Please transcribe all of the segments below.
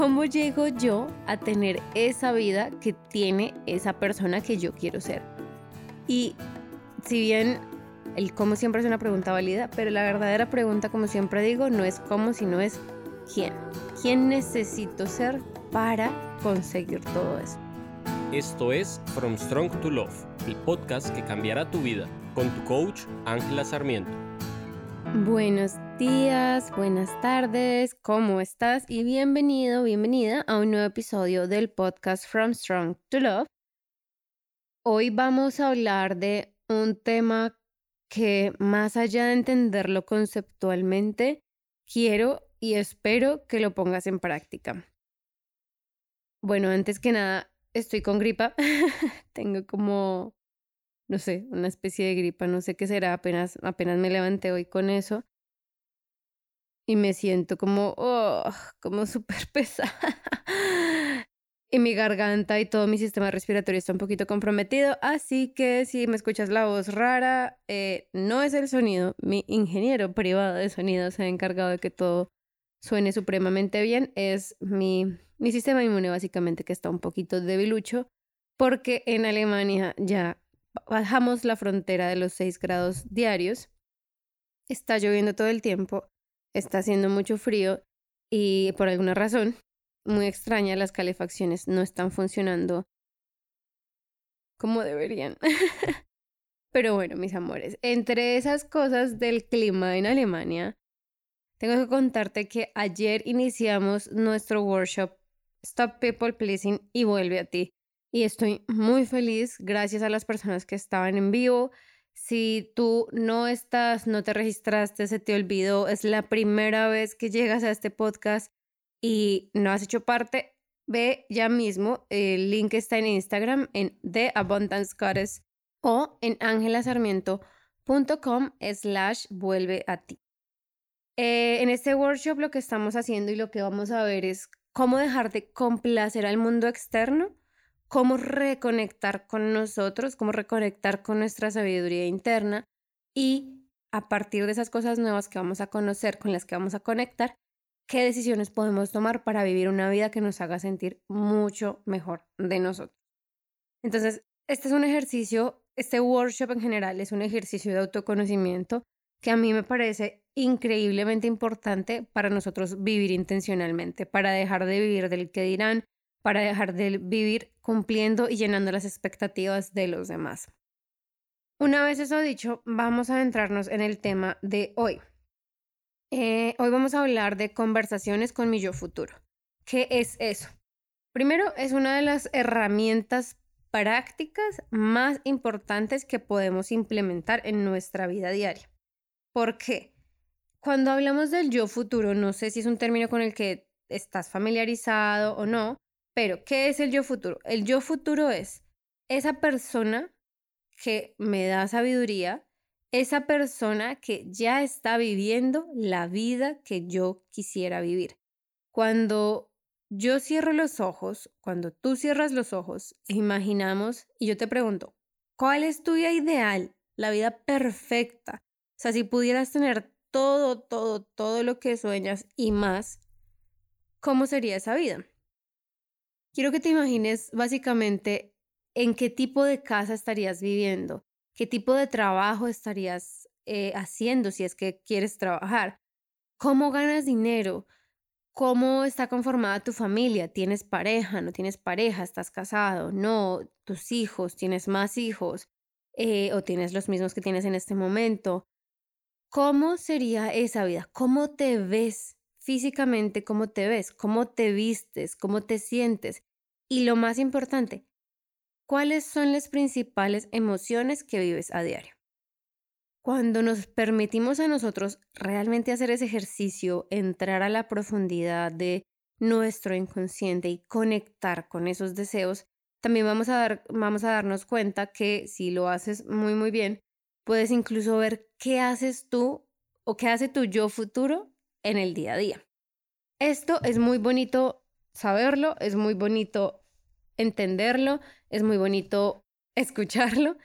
¿cómo llego yo a tener esa vida que tiene esa persona que yo quiero ser? Y si bien el cómo siempre es una pregunta válida, pero la verdadera pregunta, como siempre digo, no es cómo, sino es quién. ¿Quién necesito ser para conseguir todo eso? Esto es From Strong to Love, el podcast que cambiará tu vida, con tu coach Ángela Sarmiento. Buenos días, buenas tardes, ¿cómo estás? Y bienvenido, bienvenida a un nuevo episodio del podcast From Strong to Love. Hoy vamos a hablar de un tema que más allá de entenderlo conceptualmente, quiero y espero que lo pongas en práctica. Bueno, antes que nada, estoy con gripa. Tengo como, no sé, una especie de gripa, no sé qué será, apenas, apenas me levanté hoy con eso. Y me siento como, oh, como súper pesada. Y mi garganta y todo mi sistema respiratorio está un poquito comprometido, así que si me escuchas la voz rara, eh, no es el sonido, mi ingeniero privado de sonido se ha encargado de que todo suene supremamente bien, es mi, mi sistema inmune básicamente que está un poquito debilucho, porque en Alemania ya bajamos la frontera de los 6 grados diarios, está lloviendo todo el tiempo, está haciendo mucho frío y por alguna razón muy extraña, las calefacciones no están funcionando como deberían. Pero bueno, mis amores, entre esas cosas del clima en Alemania, tengo que contarte que ayer iniciamos nuestro workshop Stop People Pleasing y vuelve a ti. Y estoy muy feliz gracias a las personas que estaban en vivo. Si tú no estás, no te registraste, se te olvidó, es la primera vez que llegas a este podcast, y no has hecho parte, ve ya mismo. El link está en Instagram en The Abundance Goddess o en angelasarmiento.com slash vuelve a ti. Eh, en este workshop lo que estamos haciendo y lo que vamos a ver es cómo dejar de complacer al mundo externo, cómo reconectar con nosotros, cómo reconectar con nuestra sabiduría interna y a partir de esas cosas nuevas que vamos a conocer, con las que vamos a conectar, qué decisiones podemos tomar para vivir una vida que nos haga sentir mucho mejor de nosotros. Entonces, este es un ejercicio, este workshop en general es un ejercicio de autoconocimiento que a mí me parece increíblemente importante para nosotros vivir intencionalmente, para dejar de vivir del que dirán, para dejar de vivir cumpliendo y llenando las expectativas de los demás. Una vez eso dicho, vamos a adentrarnos en el tema de hoy. Eh, hoy vamos a hablar de conversaciones con mi yo futuro. ¿Qué es eso? Primero, es una de las herramientas prácticas más importantes que podemos implementar en nuestra vida diaria. ¿Por qué? Cuando hablamos del yo futuro, no sé si es un término con el que estás familiarizado o no, pero ¿qué es el yo futuro? El yo futuro es esa persona que me da sabiduría, esa persona que ya está viviendo la vida que yo quisiera vivir. Cuando yo cierro los ojos, cuando tú cierras los ojos, imaginamos y yo te pregunto, ¿cuál es tu vida ideal? La vida perfecta. O sea, si pudieras tener todo, todo, todo lo que sueñas y más, ¿cómo sería esa vida? Quiero que te imagines básicamente en qué tipo de casa estarías viviendo, qué tipo de trabajo estarías eh, haciendo si es que quieres trabajar, cómo ganas dinero, cómo está conformada tu familia, tienes pareja, no tienes pareja, estás casado, no, tus hijos, tienes más hijos eh, o tienes los mismos que tienes en este momento. ¿Cómo sería esa vida? ¿Cómo te ves físicamente? ¿Cómo te ves? ¿Cómo te vistes? ¿Cómo te sientes? Y lo más importante, ¿Cuáles son las principales emociones que vives a diario? Cuando nos permitimos a nosotros realmente hacer ese ejercicio, entrar a la profundidad de nuestro inconsciente y conectar con esos deseos, también vamos a, dar, vamos a darnos cuenta que si lo haces muy, muy bien, puedes incluso ver qué haces tú o qué hace tu yo futuro en el día a día. Esto es muy bonito saberlo, es muy bonito entenderlo, es muy bonito escucharlo,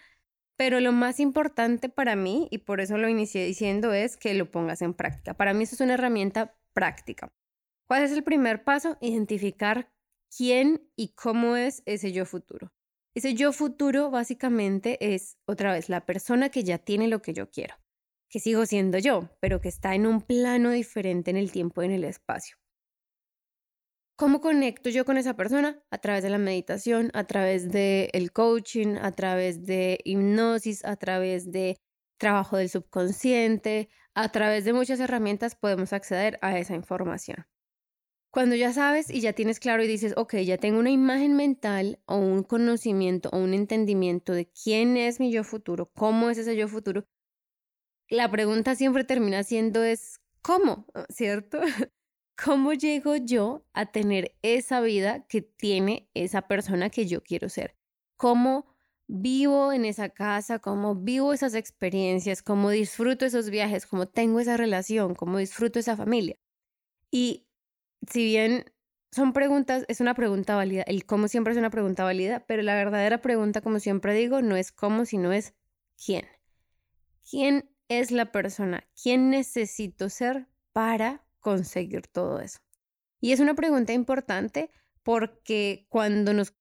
pero lo más importante para mí, y por eso lo inicié diciendo, es que lo pongas en práctica. Para mí eso es una herramienta práctica. ¿Cuál es el primer paso? Identificar quién y cómo es ese yo futuro. Ese yo futuro básicamente es otra vez la persona que ya tiene lo que yo quiero, que sigo siendo yo, pero que está en un plano diferente en el tiempo y en el espacio. ¿Cómo conecto yo con esa persona? A través de la meditación, a través del el coaching, a través de hipnosis, a través de trabajo del subconsciente, a través de muchas herramientas podemos acceder a esa información. Cuando ya sabes y ya tienes claro y dices, ok, ya tengo una imagen mental o un conocimiento o un entendimiento de quién es mi yo futuro, cómo es ese yo futuro, la pregunta siempre termina siendo es, ¿cómo? ¿Cierto? ¿Cómo llego yo a tener esa vida que tiene esa persona que yo quiero ser? ¿Cómo vivo en esa casa? ¿Cómo vivo esas experiencias? ¿Cómo disfruto esos viajes? ¿Cómo tengo esa relación? ¿Cómo disfruto esa familia? Y si bien son preguntas, es una pregunta válida, el cómo siempre es una pregunta válida, pero la verdadera pregunta, como siempre digo, no es cómo, sino es quién. ¿Quién es la persona? ¿Quién necesito ser para conseguir todo eso? Y es una pregunta importante porque cuando nos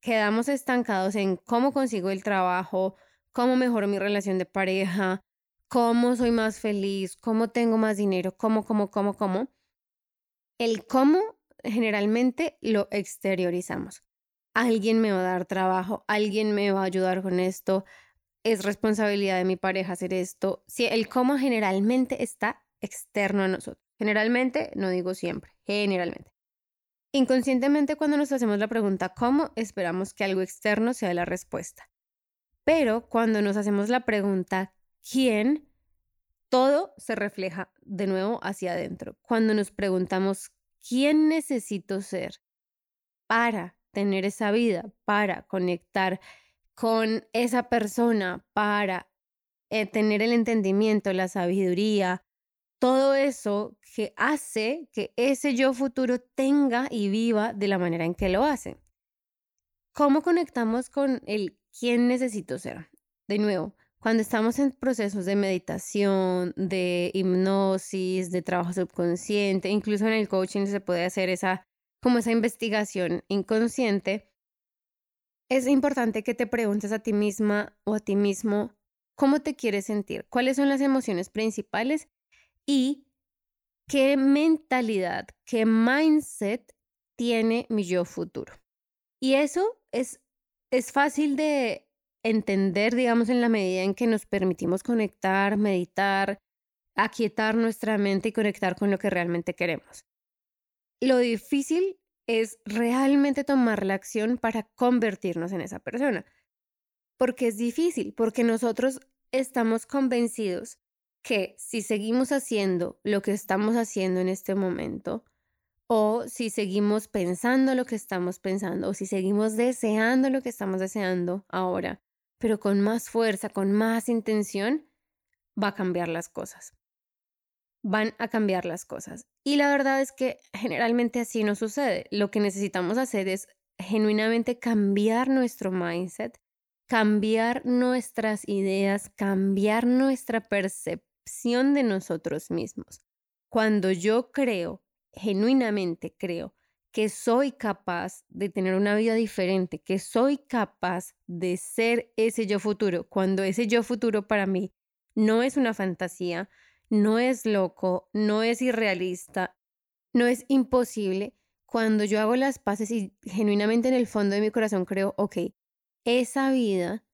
quedamos estancados en cómo consigo el trabajo, cómo mejoro mi relación de pareja, cómo soy más feliz, cómo tengo más dinero, cómo, cómo, cómo, cómo, el cómo generalmente lo exteriorizamos. Alguien me va a dar trabajo, alguien me va a ayudar con esto, es responsabilidad de mi pareja hacer esto. Si el cómo generalmente está externo a nosotros. Generalmente, no digo siempre, generalmente. Inconscientemente cuando nos hacemos la pregunta ¿cómo? esperamos que algo externo sea la respuesta. Pero cuando nos hacemos la pregunta ¿quién? todo se refleja de nuevo hacia adentro. Cuando nos preguntamos ¿quién necesito ser para tener esa vida, para conectar con esa persona, para eh, tener el entendimiento, la sabiduría, todo eso que hace que ese yo futuro tenga y viva de la manera en que lo hace. ¿Cómo conectamos con el quién necesito ser? De nuevo, cuando estamos en procesos de meditación, de hipnosis, de trabajo subconsciente, incluso en el coaching se puede hacer esa como esa investigación inconsciente, es importante que te preguntes a ti misma o a ti mismo cómo te quieres sentir, cuáles son las emociones principales y qué mentalidad, qué mindset tiene mi yo futuro. Y eso es, es fácil de entender, digamos, en la medida en que nos permitimos conectar, meditar, aquietar nuestra mente y conectar con lo que realmente queremos. Lo difícil es realmente tomar la acción para convertirnos en esa persona. Porque es difícil, porque nosotros estamos convencidos que si seguimos haciendo lo que estamos haciendo en este momento, o si seguimos pensando lo que estamos pensando, o si seguimos deseando lo que estamos deseando ahora, pero con más fuerza, con más intención, va a cambiar las cosas. Van a cambiar las cosas. Y la verdad es que generalmente así no sucede. Lo que necesitamos hacer es genuinamente cambiar nuestro mindset, cambiar nuestras ideas, cambiar nuestra percepción de nosotros mismos. Cuando yo creo, genuinamente creo, que soy capaz de tener una vida diferente, que soy capaz de ser ese yo futuro, cuando ese yo futuro para mí no es una fantasía, no es loco, no es irrealista, no es imposible, cuando yo hago las paces y genuinamente en el fondo de mi corazón creo, ok, esa vida,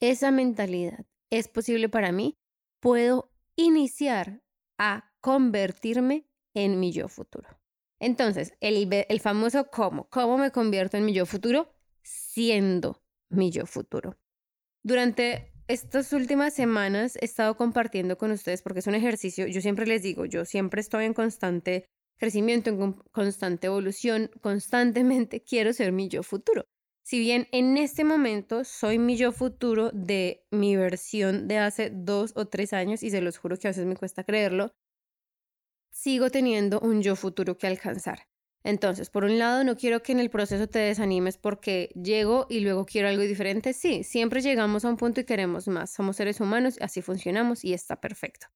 esa mentalidad es posible para mí, puedo iniciar a convertirme en mi yo futuro. Entonces, el, el famoso cómo, ¿cómo me convierto en mi yo futuro? Siendo mi yo futuro. Durante estas últimas semanas he estado compartiendo con ustedes porque es un ejercicio, yo siempre les digo, yo siempre estoy en constante crecimiento, en constante evolución, constantemente quiero ser mi yo futuro. Si bien en este momento soy mi yo futuro de mi versión de hace dos o tres años, y se los juro que a veces me cuesta creerlo, sigo teniendo un yo futuro que alcanzar. Entonces, por un lado, no quiero que en el proceso te desanimes porque llego y luego quiero algo diferente. Sí, siempre llegamos a un punto y queremos más. Somos seres humanos, así funcionamos y está perfecto.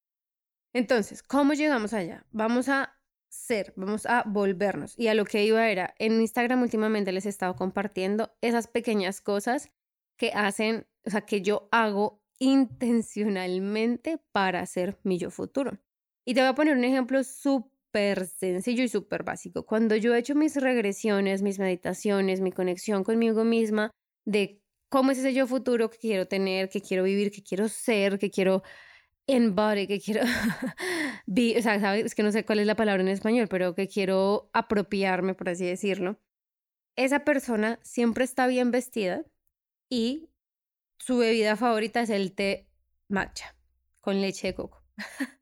Entonces, ¿cómo llegamos allá? Vamos a ser, vamos a volvernos. Y a lo que iba era, en Instagram últimamente les he estado compartiendo esas pequeñas cosas que hacen, o sea, que yo hago intencionalmente para ser mi yo futuro. Y te voy a poner un ejemplo súper sencillo y súper básico. Cuando yo he hecho mis regresiones, mis meditaciones, mi conexión conmigo misma de cómo es ese yo futuro que quiero tener, que quiero vivir, que quiero ser, que quiero embody, que quiero, o sea, ¿sabes? Es que no sé cuál es la palabra en español, pero que quiero apropiarme, por así decirlo. Esa persona siempre está bien vestida y su bebida favorita es el té matcha con leche de coco.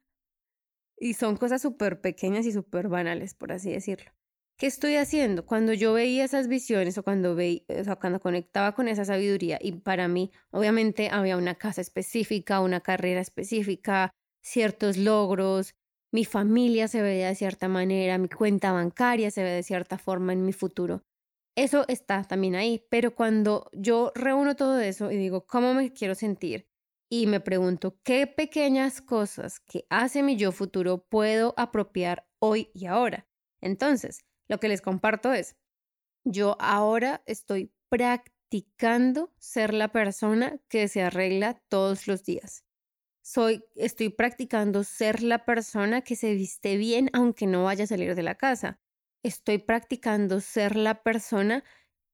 y son cosas súper pequeñas y súper banales, por así decirlo. ¿Qué estoy haciendo? Cuando yo veía esas visiones o cuando, veía, o cuando conectaba con esa sabiduría y para mí, obviamente, había una casa específica, una carrera específica, ciertos logros, mi familia se veía de cierta manera, mi cuenta bancaria se ve de cierta forma en mi futuro. Eso está también ahí, pero cuando yo reúno todo eso y digo, ¿cómo me quiero sentir? Y me pregunto, ¿qué pequeñas cosas que hace mi yo futuro puedo apropiar hoy y ahora? Entonces, lo que les comparto es, yo ahora estoy practicando ser la persona que se arregla todos los días. Soy, estoy practicando ser la persona que se viste bien aunque no vaya a salir de la casa. Estoy practicando ser la persona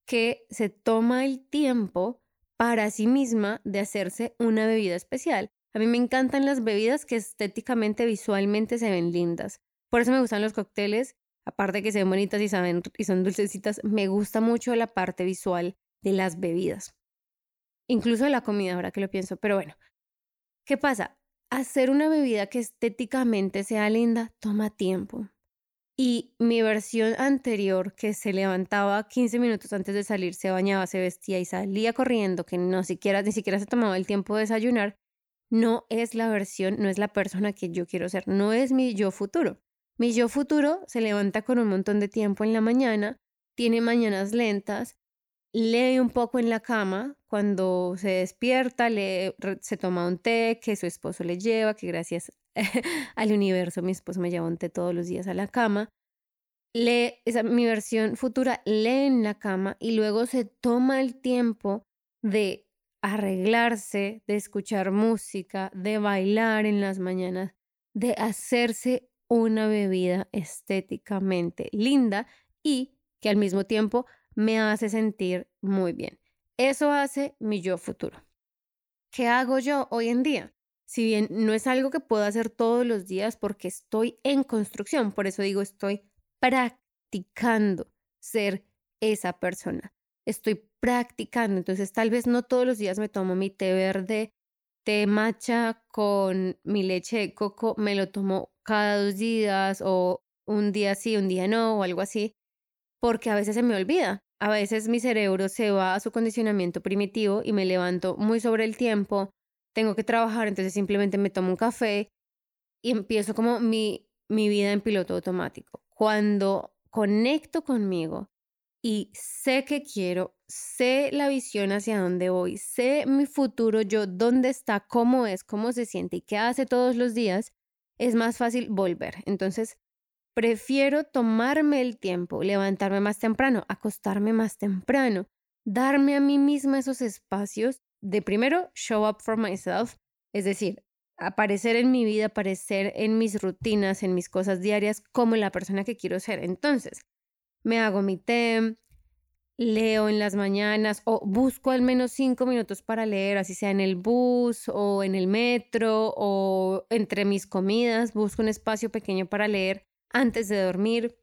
que se toma el tiempo para sí misma de hacerse una bebida especial. A mí me encantan las bebidas que estéticamente, visualmente se ven lindas. Por eso me gustan los cócteles aparte que se ven bonitas y, saben, y son dulcecitas, me gusta mucho la parte visual de las bebidas. Incluso de la comida, ahora que lo pienso. Pero bueno, ¿qué pasa? Hacer una bebida que estéticamente sea linda toma tiempo. Y mi versión anterior, que se levantaba 15 minutos antes de salir, se bañaba, se vestía y salía corriendo, que no siquiera, ni siquiera se tomaba el tiempo de desayunar, no es la versión, no es la persona que yo quiero ser, no es mi yo futuro. Mi yo futuro se levanta con un montón de tiempo en la mañana, tiene mañanas lentas, lee un poco en la cama, cuando se despierta, se toma un té que su esposo le lleva, que gracias al universo mi esposo me lleva un té todos los días a la cama. Lee, esa, mi versión futura lee en la cama y luego se toma el tiempo de arreglarse, de escuchar música, de bailar en las mañanas, de hacerse una bebida estéticamente linda y que al mismo tiempo me hace sentir muy bien. Eso hace mi yo futuro. ¿Qué hago yo hoy en día? Si bien no es algo que puedo hacer todos los días porque estoy en construcción, por eso digo estoy practicando ser esa persona. Estoy practicando, entonces tal vez no todos los días me tomo mi té verde té matcha con mi leche de coco me lo tomo cada dos días o un día sí, un día no o algo así, porque a veces se me olvida. A veces mi cerebro se va a su condicionamiento primitivo y me levanto muy sobre el tiempo, tengo que trabajar, entonces simplemente me tomo un café y empiezo como mi, mi vida en piloto automático. Cuando conecto conmigo y sé que quiero, sé la visión hacia dónde voy, sé mi futuro, yo dónde está, cómo es, cómo se siente y qué hace todos los días, es más fácil volver. Entonces, prefiero tomarme el tiempo, levantarme más temprano, acostarme más temprano, darme a mí misma esos espacios de primero show up for myself, es decir, aparecer en mi vida, aparecer en mis rutinas, en mis cosas diarias como la persona que quiero ser. Entonces, me hago mi té, leo en las mañanas o busco al menos cinco minutos para leer, así sea en el bus o en el metro o entre mis comidas, busco un espacio pequeño para leer antes de dormir.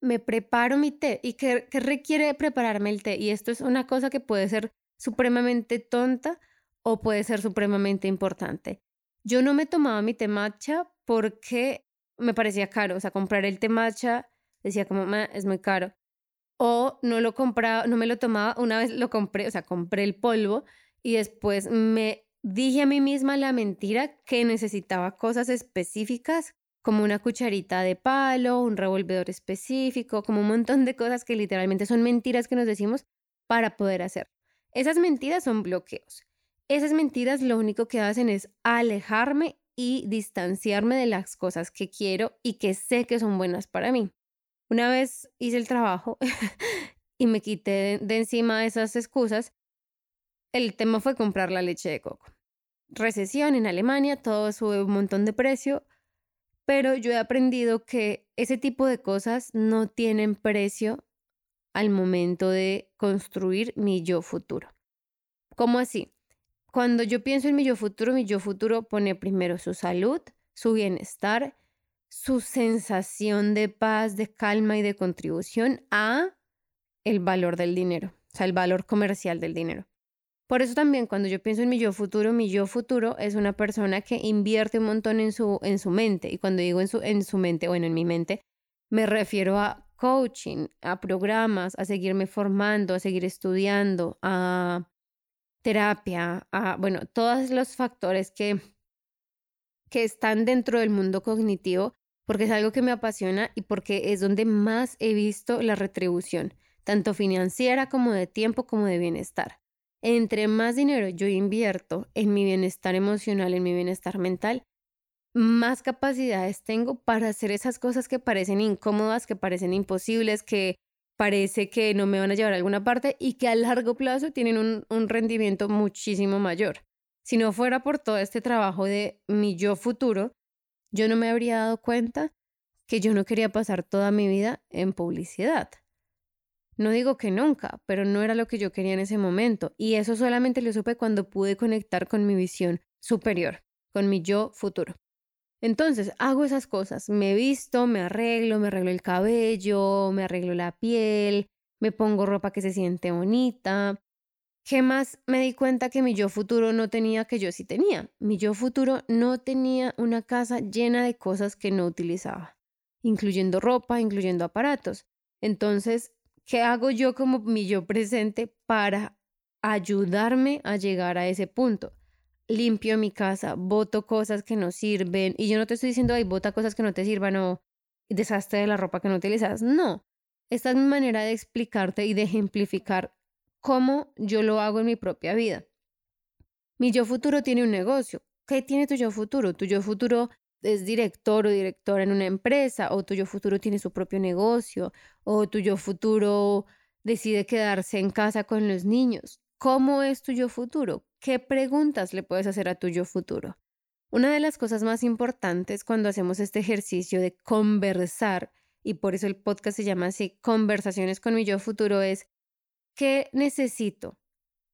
Me preparo mi té. ¿Y qué, requiere prepararme el té? Y esto es una cosa que puede ser supremamente tonta o puede ser supremamente importante. Yo no me tomaba mi té matcha porque me parecía caro, o sea, comprar el té matcha decía como, es muy caro. O no lo compraba, no me lo tomaba, una vez lo compré, o sea, compré el polvo y después me dije a mí misma la mentira que necesitaba cosas específicas como una cucharita de palo, un revolvedor específico, como un montón de cosas que literalmente son mentiras que nos decimos para poder hacer. Esas mentiras son bloqueos. Esas mentiras lo único que hacen es alejarme y distanciarme de las cosas que quiero y que sé que son buenas para mí. Una vez hice el trabajo y me quité de encima esas excusas, el tema fue comprar la leche de coco. Recesión en Alemania, todo sube un montón de precio, pero yo he aprendido que ese tipo de cosas no tienen precio al momento de construir mi yo futuro. ¿Cómo así? Cuando yo pienso en mi yo futuro, mi yo futuro pone primero su salud, su bienestar, su sensación de paz, de calma y de contribución a el valor del dinero, o sea, el valor comercial del dinero. Por eso también cuando yo pienso en mi yo futuro, mi yo futuro es una persona que invierte un montón en su, en su mente. Y cuando digo en su, en su mente, bueno, en mi mente, me refiero a coaching, a programas, a seguirme formando, a seguir estudiando, a terapia, a, bueno, todos los factores que, que están dentro del mundo cognitivo, porque es algo que me apasiona y porque es donde más he visto la retribución, tanto financiera como de tiempo como de bienestar. Entre más dinero yo invierto en mi bienestar emocional, en mi bienestar mental, más capacidades tengo para hacer esas cosas que parecen incómodas, que parecen imposibles, que parece que no me van a llevar a alguna parte y que a largo plazo tienen un, un rendimiento muchísimo mayor. Si no fuera por todo este trabajo de mi yo futuro, yo no me habría dado cuenta que yo no quería pasar toda mi vida en publicidad. No digo que nunca, pero no era lo que yo quería en ese momento. Y eso solamente lo supe cuando pude conectar con mi visión superior, con mi yo futuro. Entonces, hago esas cosas, me visto, me arreglo, me arreglo el cabello, me arreglo la piel, me pongo ropa que se siente bonita. ¿Qué más me di cuenta que mi yo futuro no tenía que yo sí tenía? Mi yo futuro no tenía una casa llena de cosas que no utilizaba, incluyendo ropa, incluyendo aparatos. Entonces, ¿qué hago yo como mi yo presente para ayudarme a llegar a ese punto? Limpio mi casa, boto cosas que no sirven. Y yo no te estoy diciendo, ay, bota cosas que no te sirvan o desastre de la ropa que no utilizas. No. Esta es mi manera de explicarte y de ejemplificar cómo yo lo hago en mi propia vida. Mi yo futuro tiene un negocio. ¿Qué tiene tu yo futuro? Tu yo futuro es director o directora en una empresa, o tu yo futuro tiene su propio negocio, o tu yo futuro decide quedarse en casa con los niños. ¿Cómo es tu yo futuro? ¿Qué preguntas le puedes hacer a tu yo futuro? Una de las cosas más importantes cuando hacemos este ejercicio de conversar, y por eso el podcast se llama así, Conversaciones con mi yo futuro, es ¿qué necesito?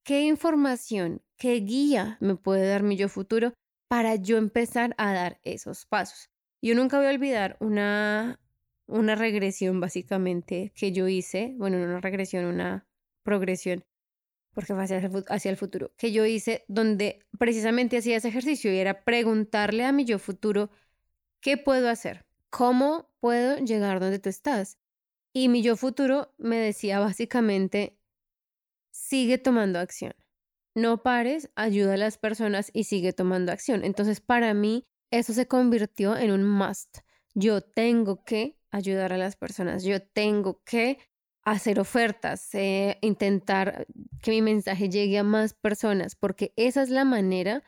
¿Qué información, qué guía me puede dar mi yo futuro para yo empezar a dar esos pasos? Yo nunca voy a olvidar una, una regresión básicamente que yo hice, bueno, no una regresión, una progresión porque fue hacia el, futuro, que yo hice donde precisamente hacía ese ejercicio y era preguntarle a mi yo futuro, ¿qué puedo hacer? ¿Cómo puedo llegar donde tú estás? Y mi yo futuro me decía básicamente, sigue tomando acción. No pares, ayuda a las personas y sigue tomando acción. Entonces, para mí, eso se convirtió en un must. Yo tengo que ayudar a las personas, yo tengo que hacer ofertas, eh, intentar que mi mensaje llegue a más personas, porque esa es la manera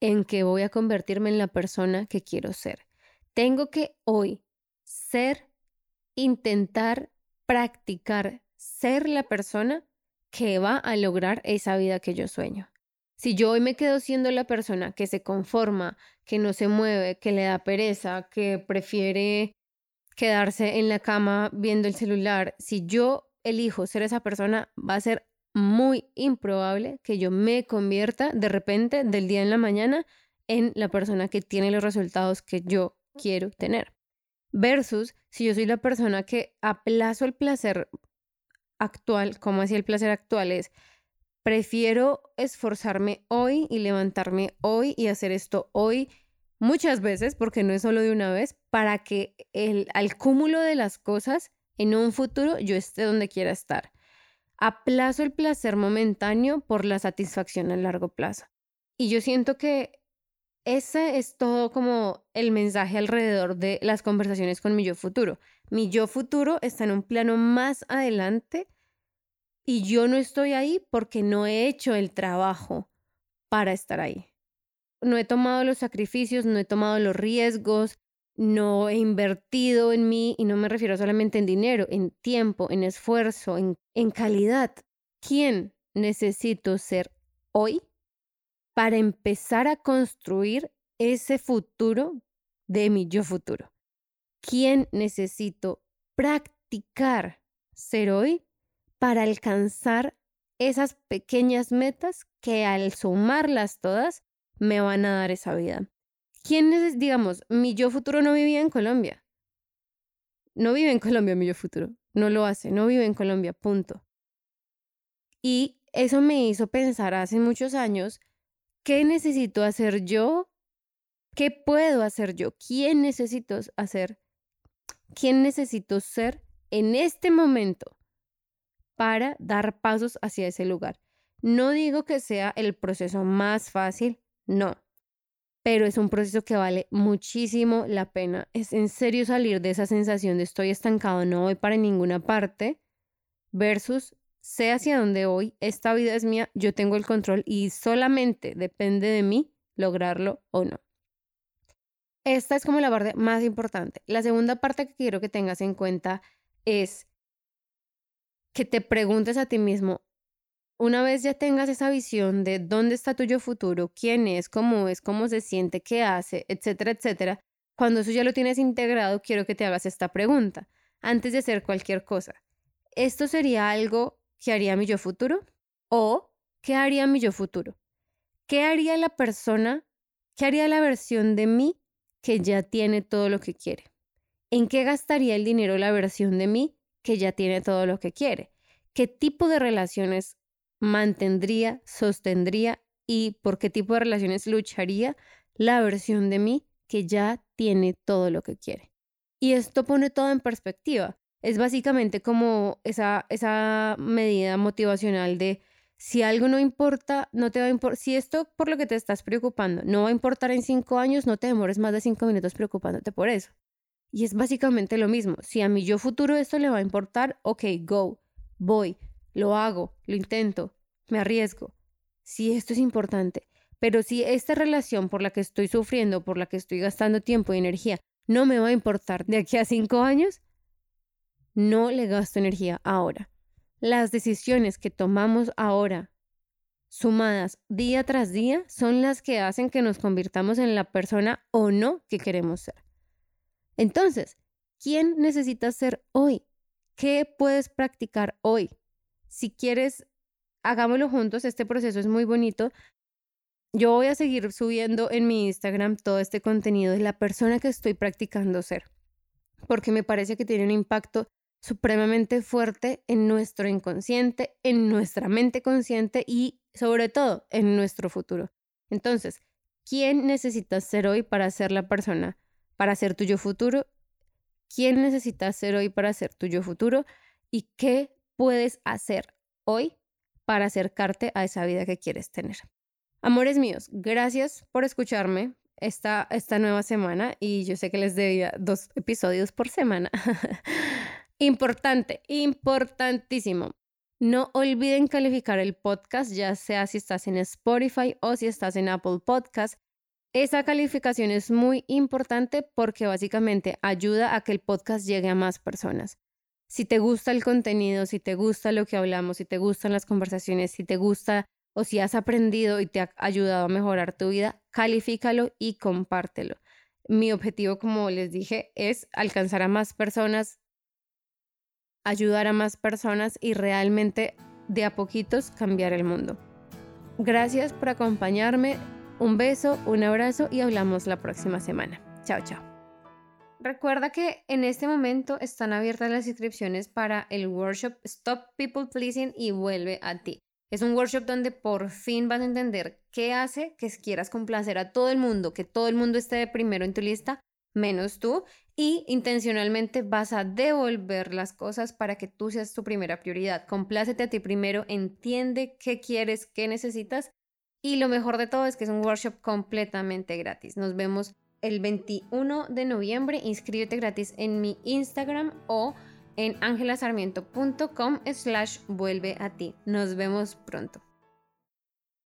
en que voy a convertirme en la persona que quiero ser. Tengo que hoy ser, intentar, practicar, ser la persona que va a lograr esa vida que yo sueño. Si yo hoy me quedo siendo la persona que se conforma, que no se mueve, que le da pereza, que prefiere quedarse en la cama viendo el celular, si yo elijo ser esa persona, va a ser muy improbable que yo me convierta de repente del día en la mañana en la persona que tiene los resultados que yo quiero tener. Versus si yo soy la persona que aplazo el placer actual, como así el placer actual es, prefiero esforzarme hoy y levantarme hoy y hacer esto hoy muchas veces, porque no es solo de una vez, para que el, al cúmulo de las cosas en un futuro yo esté donde quiera estar. Aplazo el placer momentáneo por la satisfacción a largo plazo. Y yo siento que ese es todo como el mensaje alrededor de las conversaciones con mi yo futuro. Mi yo futuro está en un plano más adelante y yo no estoy ahí porque no he hecho el trabajo para estar ahí. No he tomado los sacrificios, no he tomado los riesgos, no he invertido en mí y no me refiero solamente en dinero, en tiempo, en esfuerzo, en, en calidad. ¿Quién necesito ser hoy para empezar a construir ese futuro de mi yo futuro? ¿Quién necesito practicar ser hoy para alcanzar esas pequeñas metas que al sumarlas todas me van a dar esa vida? ¿Quién es, digamos, mi yo futuro no vivía en Colombia? No vive en Colombia mi yo futuro, no lo hace, no vive en Colombia, punto. Y eso me hizo pensar hace muchos años, ¿qué necesito hacer yo? ¿Qué puedo hacer yo? ¿Quién necesito hacer? ¿Quién necesito ser en este momento para dar pasos hacia ese lugar? No digo que sea el proceso más fácil, no, pero es un proceso que vale muchísimo la pena. Es en serio salir de esa sensación de estoy estancado, no voy para ninguna parte, versus sé hacia dónde voy, esta vida es mía, yo tengo el control y solamente depende de mí lograrlo o no. Esta es como la parte más importante. La segunda parte que quiero que tengas en cuenta es que te preguntes a ti mismo, una vez ya tengas esa visión de dónde está tu yo futuro, quién es, cómo es, cómo se siente, qué hace, etcétera, etcétera, cuando eso ya lo tienes integrado, quiero que te hagas esta pregunta antes de hacer cualquier cosa. ¿Esto sería algo que haría mi yo futuro? ¿O qué haría mi yo futuro? ¿Qué haría la persona, qué haría la versión de mí que ya tiene todo lo que quiere? ¿En qué gastaría el dinero la versión de mí que ya tiene todo lo que quiere? ¿Qué tipo de relaciones mantendría, sostendría y por qué tipo de relaciones lucharía la versión de mí que ya tiene todo lo que quiere. Y esto pone todo en perspectiva. Es básicamente como esa, esa medida motivacional de si algo no importa, no te va a importar. Si esto por lo que te estás preocupando no va a importar en cinco años, no te demores más de cinco minutos preocupándote por eso. Y es básicamente lo mismo. Si a mi yo futuro esto le va a importar, ok, go, voy, lo hago, lo intento, me arriesgo. Si esto es importante, pero si esta relación por la que estoy sufriendo, por la que estoy gastando tiempo y energía, no me va a importar de aquí a cinco años, no le gasto energía ahora. Las decisiones que tomamos ahora, sumadas día tras día, son las que hacen que nos convirtamos en la persona o no que queremos ser. Entonces, ¿quién necesitas ser hoy? ¿Qué puedes practicar hoy? Si quieres, hagámoslo juntos, este proceso es muy bonito. Yo voy a seguir subiendo en mi Instagram todo este contenido de la persona que estoy practicando ser, porque me parece que tiene un impacto supremamente fuerte en nuestro inconsciente, en nuestra mente consciente y sobre todo en nuestro futuro. Entonces, ¿quién necesitas ser hoy para ser la persona, para ser tuyo futuro? ¿Quién necesitas ser hoy para ser tuyo futuro? ¿Y qué puedes hacer hoy para acercarte a esa vida que quieres tener. Amores míos, gracias por escucharme esta, esta nueva semana y yo sé que les debía dos episodios por semana. Importante, importantísimo. No olviden calificar el podcast, ya sea si estás en Spotify o si estás en Apple Podcast. Esa calificación es muy importante porque básicamente ayuda a que el podcast llegue a más personas. Si te gusta el contenido, si te gusta lo que hablamos, si te gustan las conversaciones, si te gusta o si has aprendido y te ha ayudado a mejorar tu vida, califícalo y compártelo. Mi objetivo, como les dije, es alcanzar a más personas, ayudar a más personas y realmente de a poquitos cambiar el mundo. Gracias por acompañarme. Un beso, un abrazo y hablamos la próxima semana. Chao, chao. Recuerda que en este momento están abiertas las inscripciones para el workshop Stop People Pleasing y vuelve a ti. Es un workshop donde por fin vas a entender qué hace que quieras complacer a todo el mundo, que todo el mundo esté de primero en tu lista, menos tú, y intencionalmente vas a devolver las cosas para que tú seas tu primera prioridad. Complácete a ti primero, entiende qué quieres, qué necesitas, y lo mejor de todo es que es un workshop completamente gratis. Nos vemos el 21 de noviembre. Inscríbete gratis en mi Instagram o en angelasarmiento.com slash vuelve a ti. Nos vemos pronto.